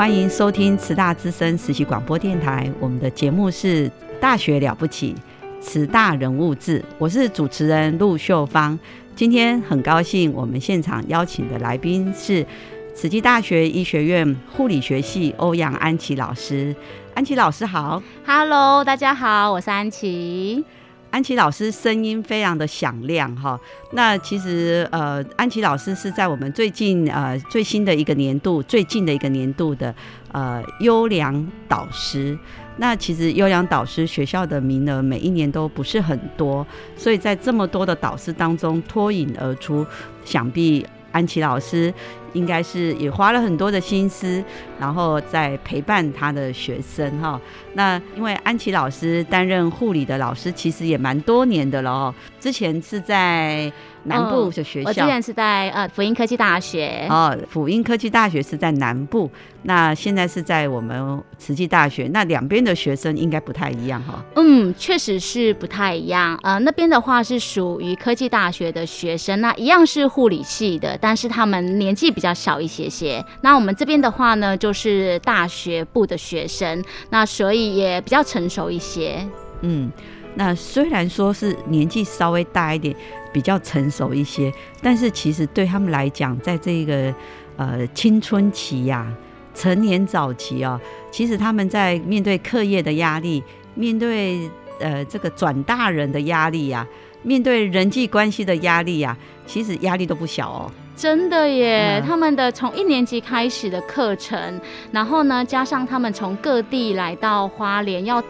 欢迎收听慈大之声实习广播电台，我们的节目是《大学了不起》。慈大人物志，我是主持人陆秀芳。今天很高兴，我们现场邀请的来宾是慈济大学医学院护理学系欧阳安琪老师。安琪老师好，Hello，大家好，我是安琪。安琪老师声音非常的响亮哈。那其实呃，安琪老师是在我们最近呃最新的一个年度最近的一个年度的呃优良导师。那其实优良导师学校的名额每一年都不是很多，所以在这么多的导师当中脱颖而出，想必安琪老师应该是也花了很多的心思，然后在陪伴他的学生哈。那因为安琪老师担任护理的老师，其实也蛮多年的了哦，之前是在。南部的学校，我之前是在呃辅英科技大学。哦，辅英科技大学是在南部，那现在是在我们慈济大学。那两边的学生应该不太一样哈。嗯，确实是不太一样。呃，那边的话是属于科技大学的学生，那一样是护理系的，但是他们年纪比较小一些些。那我们这边的话呢，就是大学部的学生，那所以也比较成熟一些。嗯。那虽然说是年纪稍微大一点，比较成熟一些，但是其实对他们来讲，在这个呃青春期呀、成年早期啊，其实他们在面对课业的压力，面对呃这个转大人的压力呀，面对人际关系的压力呀，其实压力都不小哦。真的耶，他们的从一年级开始的课程，然后呢，加上他们从各地来到花莲要。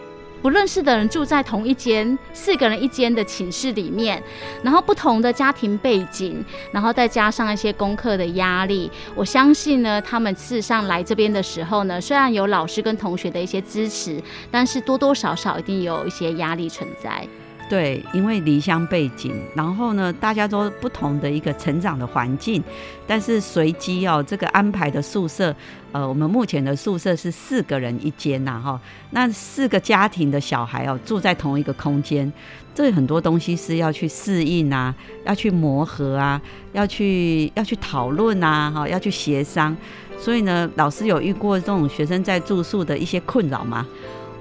不认识的人住在同一间四个人一间的寝室里面，然后不同的家庭背景，然后再加上一些功课的压力，我相信呢，他们事实上来这边的时候呢，虽然有老师跟同学的一些支持，但是多多少少一定有一些压力存在。对，因为离乡背景，然后呢，大家都不同的一个成长的环境，但是随机哦，这个安排的宿舍，呃，我们目前的宿舍是四个人一间呐，哈，那四个家庭的小孩哦，住在同一个空间，这很多东西是要去适应啊，要去磨合啊，要去要去讨论啊，哈，要去协商，所以呢，老师有遇过这种学生在住宿的一些困扰吗？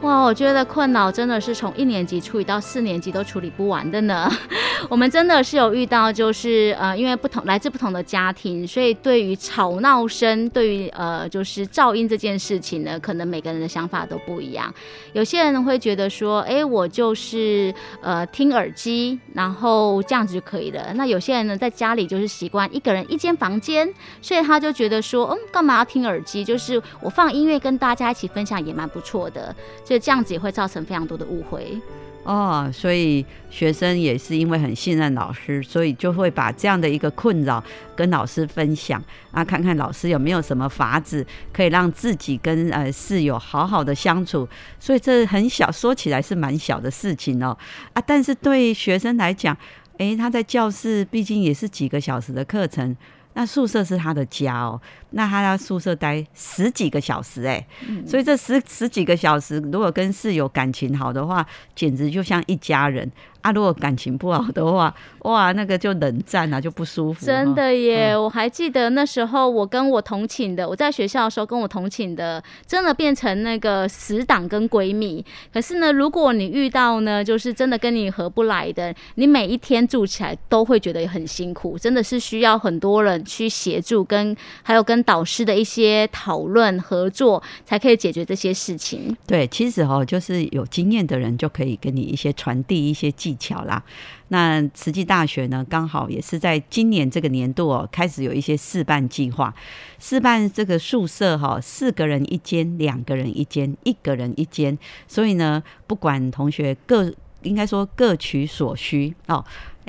哇，我觉得困扰真的是从一年级处理到四年级都处理不完的呢。我们真的是有遇到，就是呃，因为不同来自不同的家庭，所以对于吵闹声，对于呃，就是噪音这件事情呢，可能每个人的想法都不一样。有些人会觉得说，哎，我就是呃听耳机，然后这样子就可以了。那有些人呢，在家里就是习惯一个人一间房间，所以他就觉得说，嗯，干嘛要听耳机？就是我放音乐跟大家一起分享也蛮不错的。所以这样子也会造成非常多的误会哦，所以学生也是因为很信任老师，所以就会把这样的一个困扰跟老师分享啊，看看老师有没有什么法子可以让自己跟呃室友好好的相处。所以这很小，说起来是蛮小的事情哦啊，但是对学生来讲，诶，他在教室毕竟也是几个小时的课程。那宿舍是他的家哦，那他在宿舍待十几个小时哎，所以这十十几个小时，如果跟室友感情好的话，简直就像一家人啊，如果感情不好的话，哇，那个就冷战啊，就不舒服。真的耶，我还记得那时候我跟我同寝的，我在学校的时候跟我同寝的，真的变成那个死党跟闺蜜。可是呢，如果你遇到呢，就是真的跟你合不来的，你每一天住起来都会觉得很辛苦，真的是需要很多人去协助，跟还有跟导师的一些讨论合作，才可以解决这些事情。对，其实哦，就是有经验的人就可以给你一些传递一些技巧啦。那慈济大学呢，刚好也是在今年这个年度哦，开始有一些试办计划。试办这个宿舍哈，四个人一间，两个人一间，一个人一间。所以呢，不管同学各应该说各取所需哦。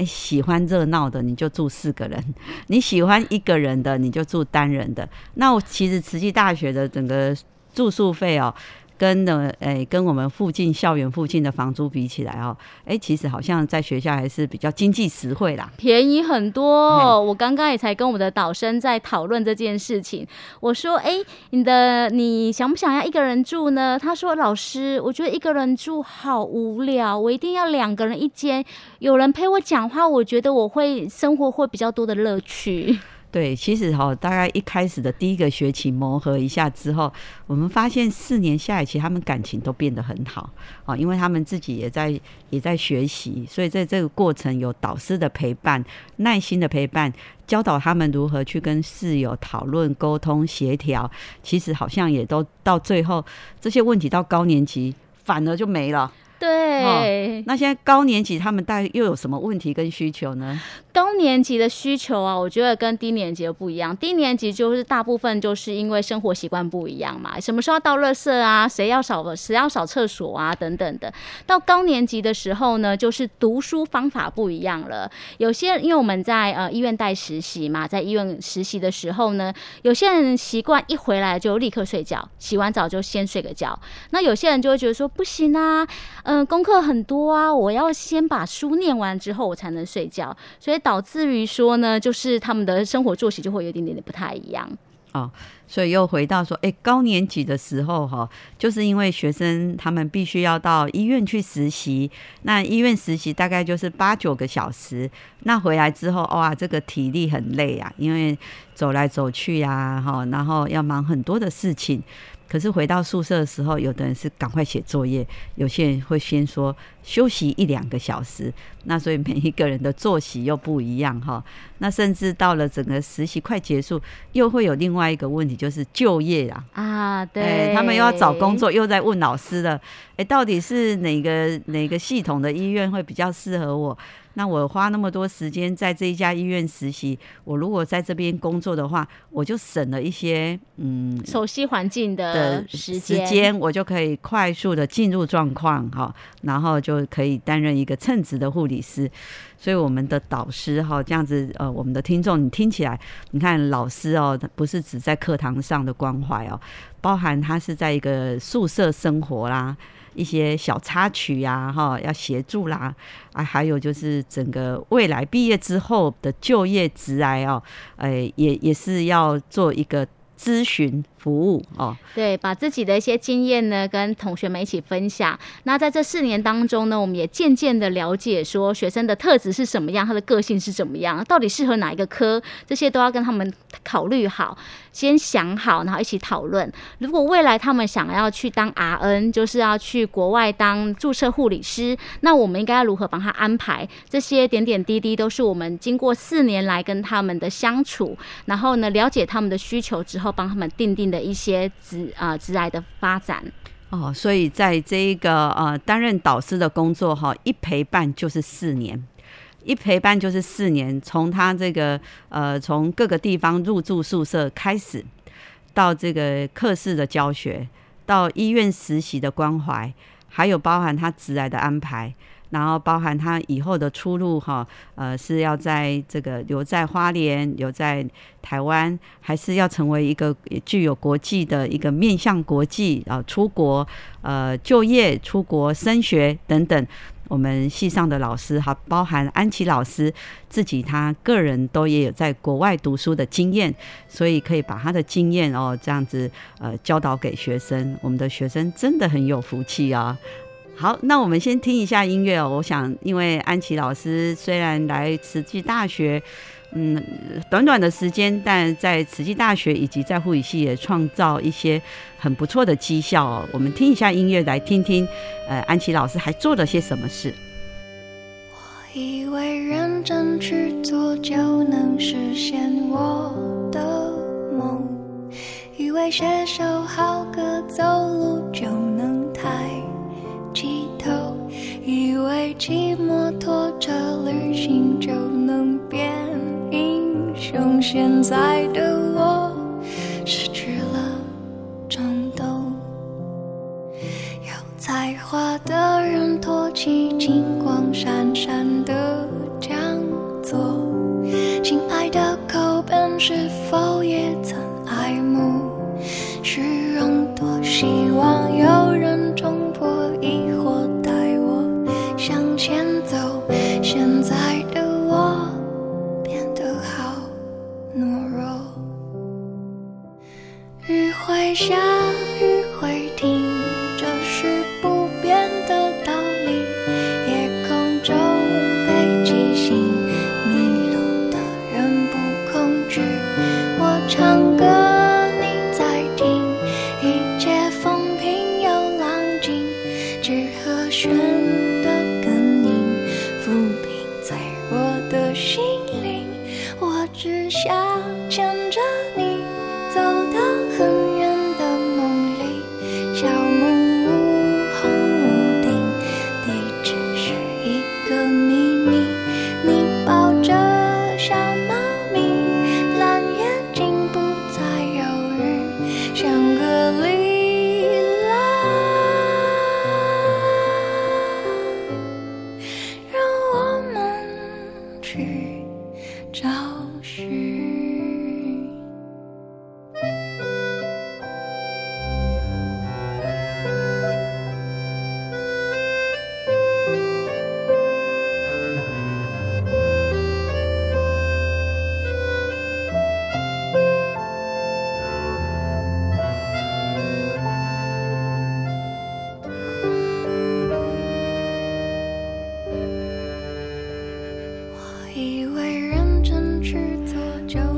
喜欢热闹的你就住四个人，你喜欢一个人的你就住单人的。那我其实慈济大学的整个住宿费哦。跟的诶，跟我们附近校园附近的房租比起来哦，哎，其实好像在学校还是比较经济实惠啦，便宜很多。我刚刚也才跟我们的导生在讨论这件事情，我说，哎，你的你想不想要一个人住呢？他说，老师，我觉得一个人住好无聊，我一定要两个人一间，有人陪我讲话，我觉得我会生活会比较多的乐趣。对，其实哈，大概一开始的第一个学期磨合一下之后，我们发现四年下来，其实他们感情都变得很好啊，因为他们自己也在也在学习，所以在这个过程有导师的陪伴、耐心的陪伴，教导他们如何去跟室友讨论、沟通、协调。其实好像也都到最后，这些问题到高年级反而就没了。对，那现在高年级他们大概又有什么问题跟需求呢？高年级的需求啊，我觉得跟低年级的不一样。低年级就是大部分就是因为生活习惯不一样嘛，什么时候倒垃圾啊，谁要扫谁要扫厕所啊等等的。到高年级的时候呢，就是读书方法不一样了。有些因为我们在呃医院带实习嘛，在医院实习的时候呢，有些人习惯一回来就立刻睡觉，洗完澡就先睡个觉。那有些人就会觉得说不行啊。嗯，功课很多啊，我要先把书念完之后，我才能睡觉，所以导致于说呢，就是他们的生活作息就会有一点点的不太一样。哦，所以又回到说，哎，高年级的时候哈，就是因为学生他们必须要到医院去实习，那医院实习大概就是八九个小时，那回来之后，哇，这个体力很累啊，因为走来走去呀，哈，然后要忙很多的事情。可是回到宿舍的时候，有的人是赶快写作业，有些人会先说休息一两个小时。那所以每一个人的作息又不一样哈。那甚至到了整个实习快结束，又会有另外一个问题，就是就业啊。啊，对，他们又要找工作，又在问老师了。哎，到底是哪个哪个系统的医院会比较适合我？那我花那么多时间在这一家医院实习，我如果在这边工作的话，我就省了一些嗯熟悉环境的时间，我就可以快速的进入状况哈，然后就可以担任一个称职的护理师。所以我们的导师哈这样子呃，我们的听众你听起来，你看老师哦，不是只在课堂上的关怀哦，包含他是在一个宿舍生活啦。一些小插曲呀，哈，要协助啦，啊，还有就是整个未来毕业之后的就业职涯哦，哎，也也是要做一个咨询服务哦。对，把自己的一些经验呢，跟同学们一起分享。那在这四年当中呢，我们也渐渐的了解说学生的特质是什么样，他的个性是怎么样，到底适合哪一个科，这些都要跟他们考虑好。先想好，然后一起讨论。如果未来他们想要去当 RN，就是要去国外当注册护理师，那我们应该如何帮他安排？这些点点滴滴都是我们经过四年来跟他们的相处，然后呢了解他们的需求之后，帮他们定定的一些职啊职癌的发展。哦，所以在这一个呃担任导师的工作哈，一陪伴就是四年。一陪伴就是四年，从他这个呃，从各个地方入住宿舍开始，到这个课室的教学，到医院实习的关怀，还有包含他职来的安排，然后包含他以后的出路哈，呃，是要在这个留在花莲，留在台湾，还是要成为一个具有国际的一个面向国际啊，出国呃就业、出国升学等等。我们系上的老师哈，包含安琪老师自己，他个人都也有在国外读书的经验，所以可以把他的经验哦这样子呃教导给学生。我们的学生真的很有福气啊！好，那我们先听一下音乐哦。我想，因为安琪老师虽然来慈济大学，嗯，短短的时间，但在慈济大学以及在护理系也创造一些很不错的绩效哦。我们听一下音乐，来听听，呃，安琪老师还做了些什么事。我以为认真去做就能实现我的梦，以为写首好歌走路就能抬。起头，以为骑摩托车旅行就能变英雄，现在的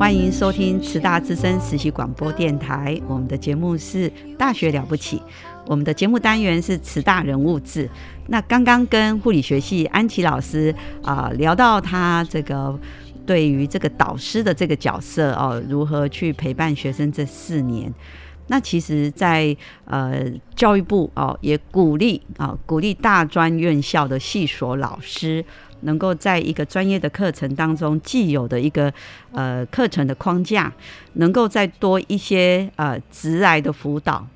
欢迎收听慈大之声实习广播电台，我们的节目是《大学了不起》，我们的节目单元是慈大人物志。那刚刚跟护理学系安琪老师啊聊到他这个对于这个导师的这个角色哦，如何去陪伴学生这四年。那其实，在呃教育部哦也鼓励啊鼓励大专院校的系所老师。能够在一个专业的课程当中，既有的一个呃课程的框架，能够再多一些呃直来的辅导。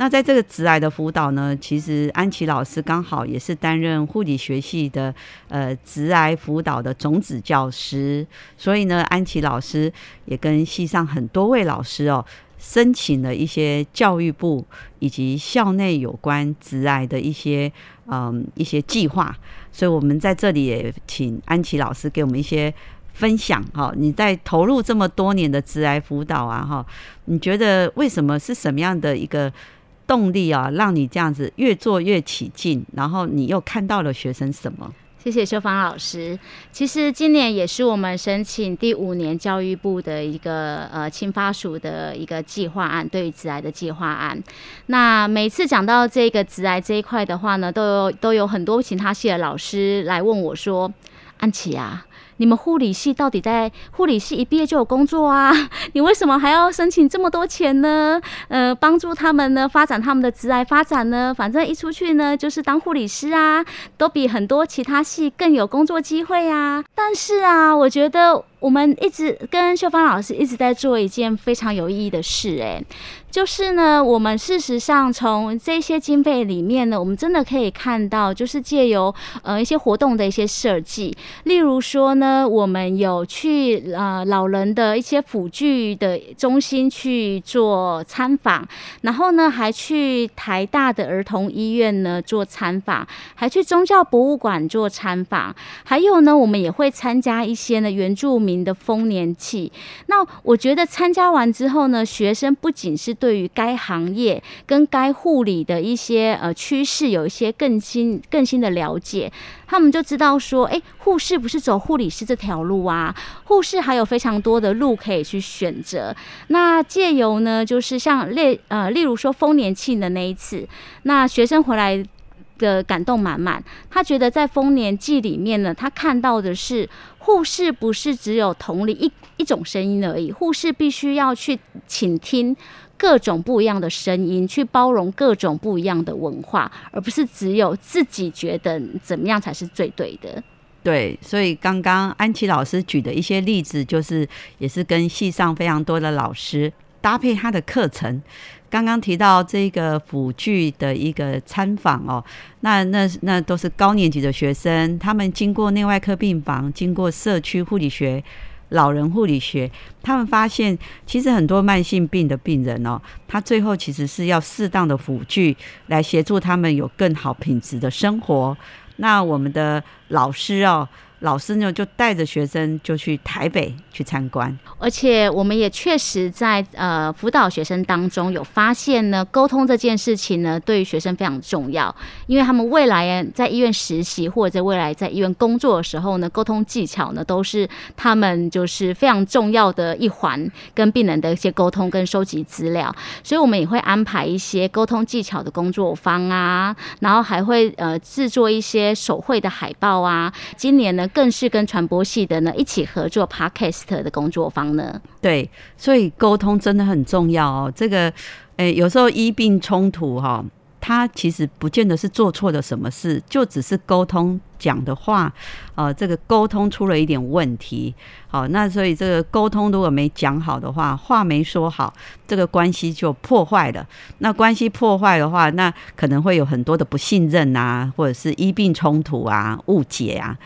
那在这个直癌的辅导呢，其实安琪老师刚好也是担任护理学系的呃直癌辅导的种子教师，所以呢，安琪老师也跟系上很多位老师哦。申请了一些教育部以及校内有关职癌的一些嗯一些计划，所以我们在这里也请安琪老师给我们一些分享哈。你在投入这么多年的职癌辅导啊哈，你觉得为什么是什么样的一个动力啊，让你这样子越做越起劲？然后你又看到了学生什么？谢谢修芳老师。其实今年也是我们申请第五年教育部的一个呃青发署的一个计划案，对于直癌的计划案。那每次讲到这个直癌这一块的话呢，都有都有很多其他系的老师来问我说：“安琪啊。”你们护理系到底在护理系一毕业就有工作啊？你为什么还要申请这么多钱呢？呃，帮助他们呢发展他们的职业发展呢？反正一出去呢就是当护理师啊，都比很多其他系更有工作机会啊。但是啊，我觉得。我们一直跟秀芳老师一直在做一件非常有意义的事，哎，就是呢，我们事实上从这些经费里面呢，我们真的可以看到，就是借由呃一些活动的一些设计，例如说呢，呢，我们有去呃老人的一些辅具的中心去做参访，然后呢还去台大的儿童医院呢做参访，还去宗教博物馆做参访，还有呢我们也会参加一些呢原住民的丰年祭。那我觉得参加完之后呢，学生不仅是对于该行业跟该护理的一些呃趋势有一些更新更新的了解，他们就知道说，哎，护士不是走护理师这条路啊，护士还有非常多的路可以去选择。那借由呢，就是像例呃，例如说丰年庆的那一次，那学生回来的感动满满，他觉得在丰年祭里面呢，他看到的是护士不是只有同理一一种声音而已，护士必须要去倾听。各种不一样的声音，去包容各种不一样的文化，而不是只有自己觉得怎么样才是最对的。对，所以刚刚安琪老师举的一些例子，就是也是跟系上非常多的老师搭配他的课程。刚刚提到这个辅具的一个参访哦，那那那都是高年级的学生，他们经过内外科病房，经过社区护理学。老人护理学，他们发现，其实很多慢性病的病人哦，他最后其实是要适当的辅具来协助他们有更好品质的生活。那我们的老师哦。老师呢，就带着学生就去台北去参观，而且我们也确实在呃辅导学生当中有发现呢，沟通这件事情呢，对于学生非常重要，因为他们未来在医院实习或者未来在医院工作的时候呢，沟通技巧呢都是他们就是非常重要的一环，跟病人的一些沟通跟收集资料，所以我们也会安排一些沟通技巧的工作坊啊，然后还会呃制作一些手绘的海报啊，今年呢。更是跟传播系的呢一起合作 Podcast 的工作坊呢。对，所以沟通真的很重要哦。这个，诶，有时候医病冲突哈，他其实不见得是做错了什么事，就只是沟通讲的话，呃，这个沟通出了一点问题。好，那所以这个沟通如果没讲好的话，话没说好，这个关系就破坏了。那关系破坏的话，那可能会有很多的不信任啊，或者是医病冲突啊、误解啊。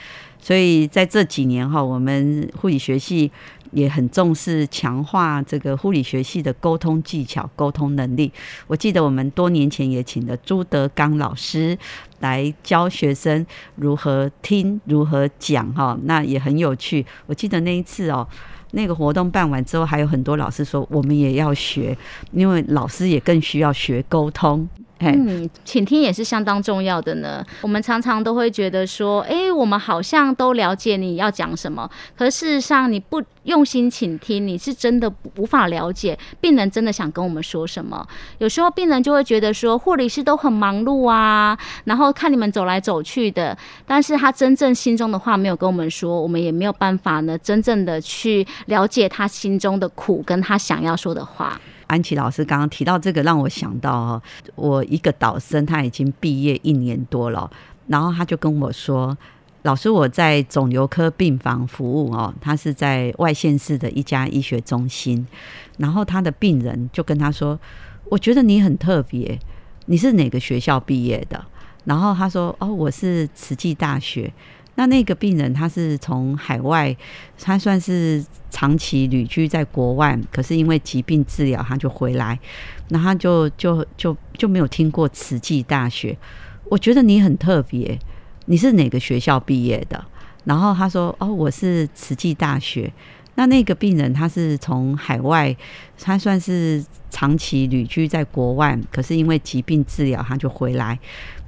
所以在这几年哈，我们护理学系也很重视强化这个护理学系的沟通技巧、沟通能力。我记得我们多年前也请了朱德刚老师来教学生如何听、如何讲哈，那也很有趣。我记得那一次哦，那个活动办完之后，还有很多老师说我们也要学，因为老师也更需要学沟通。嗯，倾听也是相当重要的呢。我们常常都会觉得说，哎，我们好像都了解你要讲什么，可事实上你不用心倾听，你是真的无法了解病人真的想跟我们说什么。有时候病人就会觉得说，护理师都很忙碌啊，然后看你们走来走去的，但是他真正心中的话没有跟我们说，我们也没有办法呢，真正的去了解他心中的苦跟他想要说的话。安琪老师刚刚提到这个，让我想到哦，我一个导生他已经毕业一年多了，然后他就跟我说：“老师，我在肿瘤科病房服务哦，他是在外县市的一家医学中心，然后他的病人就跟他说：‘我觉得你很特别，你是哪个学校毕业的？’然后他说：‘哦，我是慈济大学。’那那个病人他是从海外，他算是长期旅居在国外，可是因为疾病治疗他就回来，那他就就就就没有听过慈济大学。我觉得你很特别，你是哪个学校毕业的？然后他说：“哦，我是慈济大学。”那那个病人他是从海外，他算是长期旅居在国外，可是因为疾病治疗他就回来，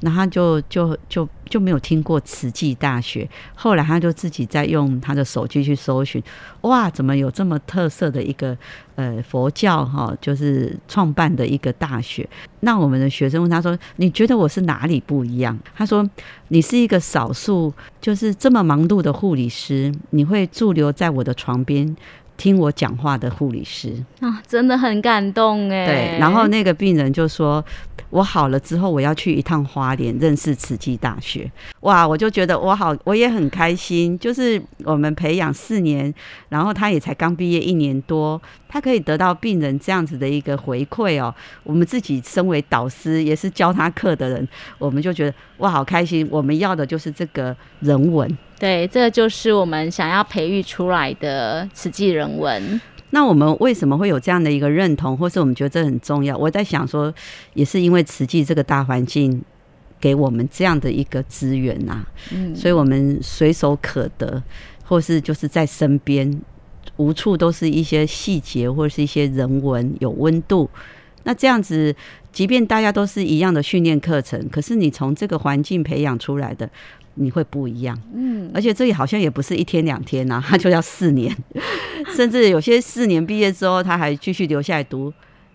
那他就就就就没有听过慈济大学。后来他就自己在用他的手机去搜寻，哇，怎么有这么特色的一个呃佛教哈，就是创办的一个大学。那我们的学生问他说：“你觉得我是哪里不一样？”他说：“你是一个少数，就是这么忙碌的护理师，你会驻留在我的床边。”听我讲话的护理师啊，真的很感动哎。对，然后那个病人就说：“我好了之后，我要去一趟花莲认识慈济大学。”哇，我就觉得我好，我也很开心。就是我们培养四年，然后他也才刚毕业一年多，他可以得到病人这样子的一个回馈哦。我们自己身为导师，也是教他课的人，我们就觉得哇，好开心。我们要的就是这个人文。对，这就是我们想要培育出来的慈济人文。那我们为什么会有这样的一个认同，或是我们觉得这很重要？我在想说，也是因为慈济这个大环境给我们这样的一个资源呐，嗯，所以我们随手可得，或是就是在身边，无处都是一些细节或者是一些人文有温度。那这样子，即便大家都是一样的训练课程，可是你从这个环境培养出来的。你会不一样，嗯，而且这里好像也不是一天两天呐，他就要四年，甚至有些四年毕业之后，他还继续留下来读，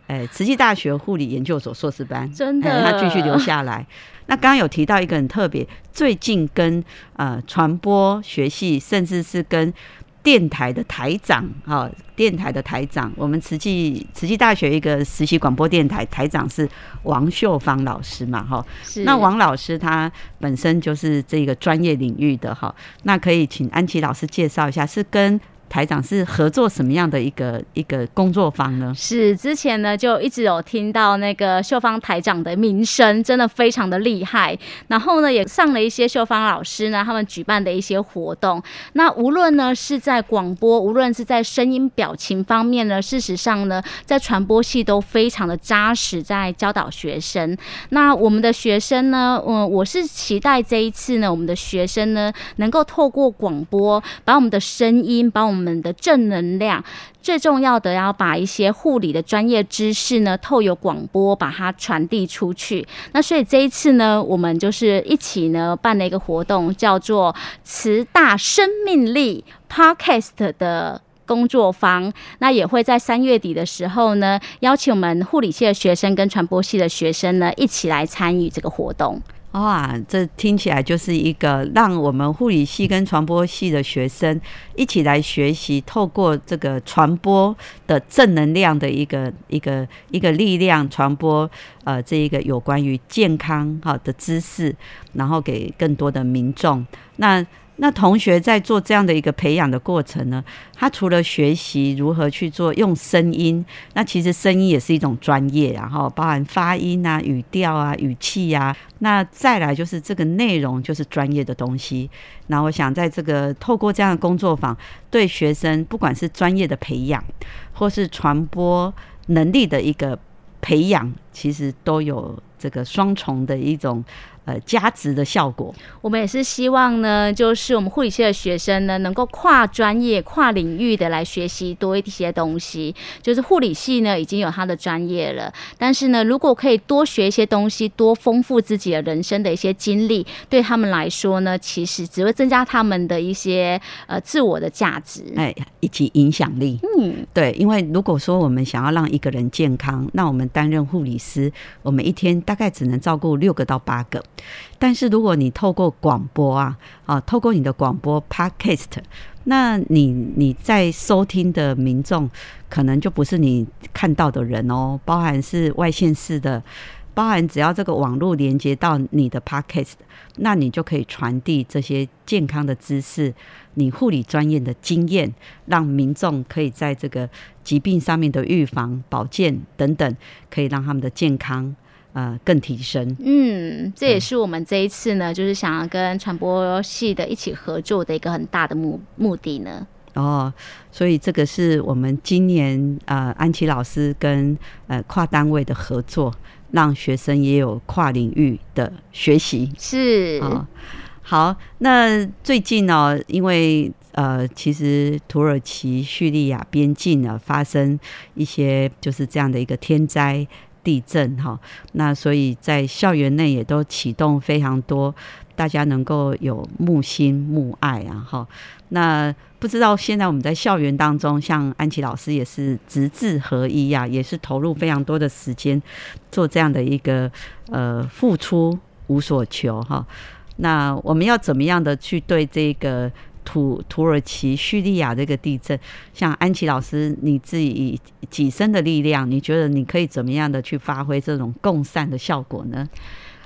哎，慈济大学护理研究所硕士班，真的，他继续留下来。那刚刚有提到一个很特别，最近跟呃传播学系，甚至是跟。电台的台长，哈，电台的台长，我们慈济慈济大学一个实习广播电台台长是王秀芳老师嘛，哈，那王老师他本身就是这个专业领域的哈，那可以请安琪老师介绍一下，是跟。台长是合作什么样的一个一个工作坊呢？是之前呢就一直有听到那个秀芳台长的名声，真的非常的厉害。然后呢也上了一些秀芳老师呢他们举办的一些活动。那无论呢是在广播，无论是在声音表情方面呢，事实上呢在传播系都非常的扎实，在教导学生。那我们的学生呢，嗯，我是期待这一次呢，我们的学生呢能够透过广播，把我们的声音，把我们们的正能量，最重要的要把一些护理的专业知识呢，透过广播把它传递出去。那所以这一次呢，我们就是一起呢办了一个活动，叫做“慈大生命力 ”Podcast 的工作坊。那也会在三月底的时候呢，邀请我们护理系的学生跟传播系的学生呢，一起来参与这个活动。哇，这听起来就是一个让我们护理系跟传播系的学生一起来学习，透过这个传播的正能量的一个一个一个力量传播，呃，这一个有关于健康哈的知识，然后给更多的民众。那那同学在做这样的一个培养的过程呢，他除了学习如何去做用声音，那其实声音也是一种专业，然后包含发音啊、语调啊、语气呀，那再来就是这个内容就是专业的东西。那我想在这个透过这样的工作坊，对学生不管是专业的培养，或是传播能力的一个培养，其实都有这个双重的一种。呃，加值的效果，我们也是希望呢，就是我们护理系的学生呢，能够跨专业、跨领域的来学习多一些东西。就是护理系呢，已经有他的专业了，但是呢，如果可以多学一些东西，多丰富自己的人生的一些经历，对他们来说呢，其实只会增加他们的一些呃自我的价值，哎，以及影响力。嗯，对，因为如果说我们想要让一个人健康，那我们担任护理师，我们一天大概只能照顾六个到八个。但是如果你透过广播啊，啊，透过你的广播 podcast，那你你在收听的民众，可能就不是你看到的人哦，包含是外线式的，包含只要这个网络连接到你的 podcast，那你就可以传递这些健康的知识，你护理专业的经验，让民众可以在这个疾病上面的预防、保健等等，可以让他们的健康。呃，更提升。嗯，这也是我们这一次呢，就是想要跟传播系的一起合作的一个很大的目目的呢。哦，所以这个是我们今年呃安琪老师跟呃跨单位的合作，让学生也有跨领域的学习。是啊，好，那最近呢，因为呃，其实土耳其叙利亚边境呢发生一些就是这样的一个天灾。地震哈，那所以在校园内也都启动非常多，大家能够有木心木爱啊哈。那不知道现在我们在校园当中，像安琪老师也是直字合一呀，也是投入非常多的时间做这样的一个呃付出无所求哈。那我们要怎么样的去对这个？土土耳其叙利亚这个地震，像安琪老师，你自己以己身的力量，你觉得你可以怎么样的去发挥这种共善的效果呢？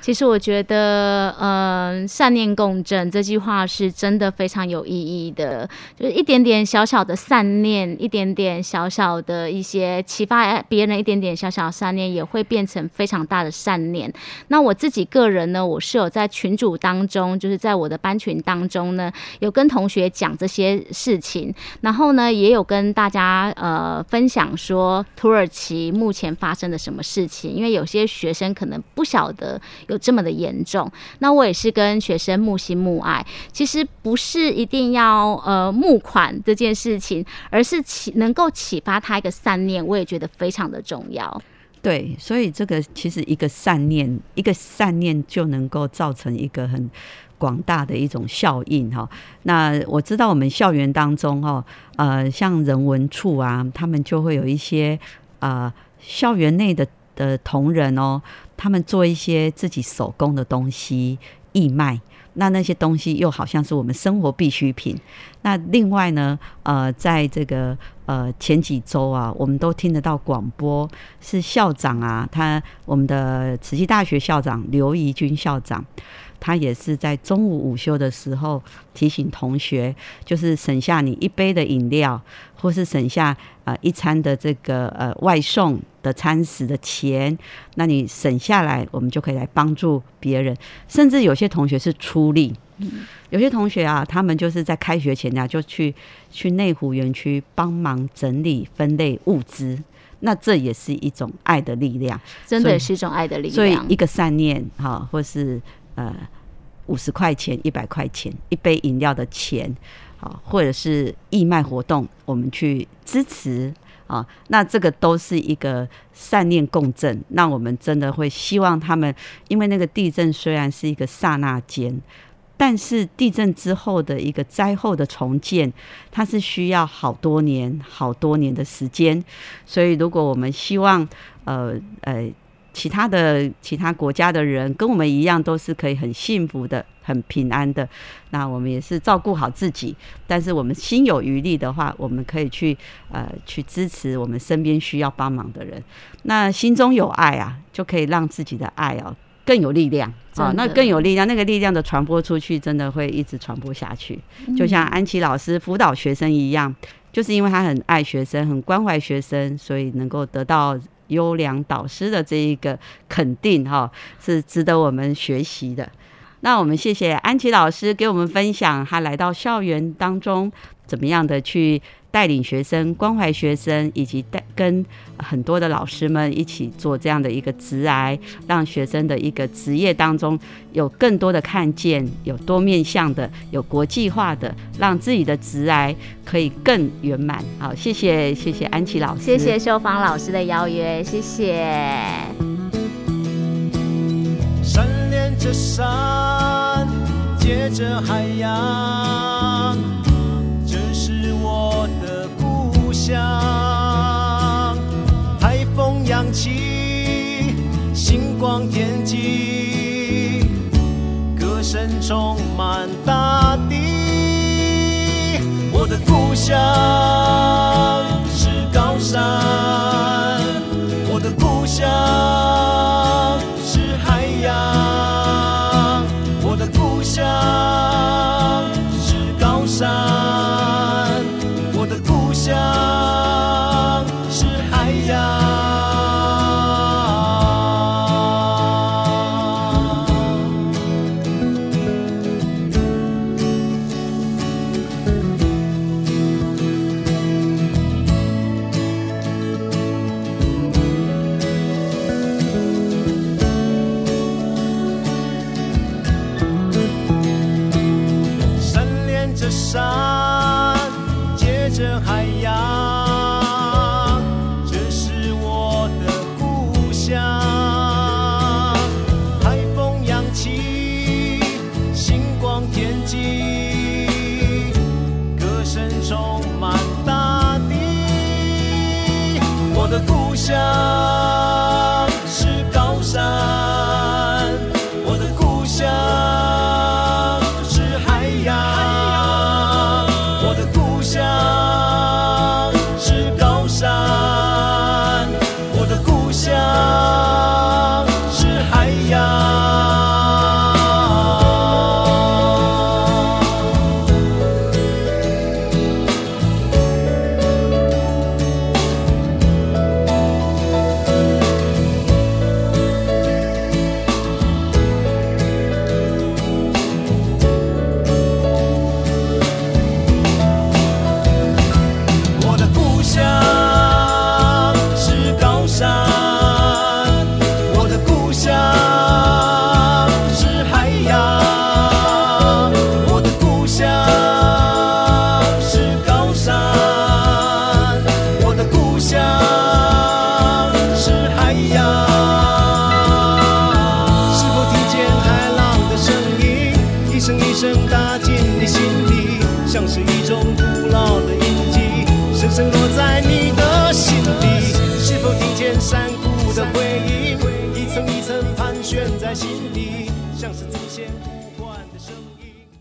其实我觉得，嗯，善念共振这句话是真的非常有意义的。就是一点点小小的善念，一点点小小的一些启发别人，一点点小小的善念，也会变成非常大的善念。那我自己个人呢，我是有在群组当中，就是在我的班群当中呢，有跟同学讲这些事情，然后呢，也有跟大家呃分享说土耳其目前发生的什么事情，因为有些学生可能不晓得。有这么的严重，那我也是跟学生募心募爱，其实不是一定要呃募款这件事情，而是启能够启发他一个善念，我也觉得非常的重要。对，所以这个其实一个善念，一个善念就能够造成一个很广大的一种效应哈。那我知道我们校园当中哈，呃，像人文处啊，他们就会有一些啊校园内的的同仁哦。他们做一些自己手工的东西义卖，那那些东西又好像是我们生活必需品。那另外呢，呃，在这个呃前几周啊，我们都听得到广播，是校长啊，他我们的慈溪大学校长刘怡君校长，他也是在中午午休的时候提醒同学，就是省下你一杯的饮料，或是省下呃一餐的这个呃外送。的餐食的钱，那你省下来，我们就可以来帮助别人。甚至有些同学是出力，有些同学啊，他们就是在开学前呀，就去去内湖园区帮忙整理分类物资。那这也是一种爱的力量，真的是一种爱的力量。所以一个善念哈，或是呃五十块钱、一百块钱、一杯饮料的钱，好，或者是义卖活动，我们去支持。啊，那这个都是一个善念共振，那我们真的会希望他们，因为那个地震虽然是一个刹那间，但是地震之后的一个灾后的重建，它是需要好多年、好多年的时间，所以如果我们希望，呃呃。其他的其他国家的人跟我们一样，都是可以很幸福的、很平安的。那我们也是照顾好自己，但是我们心有余力的话，我们可以去呃去支持我们身边需要帮忙的人。那心中有爱啊，就可以让自己的爱哦更有力量啊，那更有力量，那个力量的传播出去，真的会一直传播下去。就像安琪老师辅导学生一样，就是因为他很爱学生，很关怀学生，所以能够得到。优良导师的这一个肯定哈，是值得我们学习的。那我们谢谢安琪老师给我们分享，他来到校园当中怎么样的去。带领学生、关怀学生，以及带跟很多的老师们一起做这样的一个职癌，让学生的一个职业当中有更多的看见，有多面向的，有国际化的，让自己的职癌可以更圆满。好，谢谢谢谢安琪老师，谢谢修芳老师的邀约，谢谢。着山，接着海洋，这是我的故。乡，海风扬起，星光天际，歌声充满大地。我的故乡是高山，是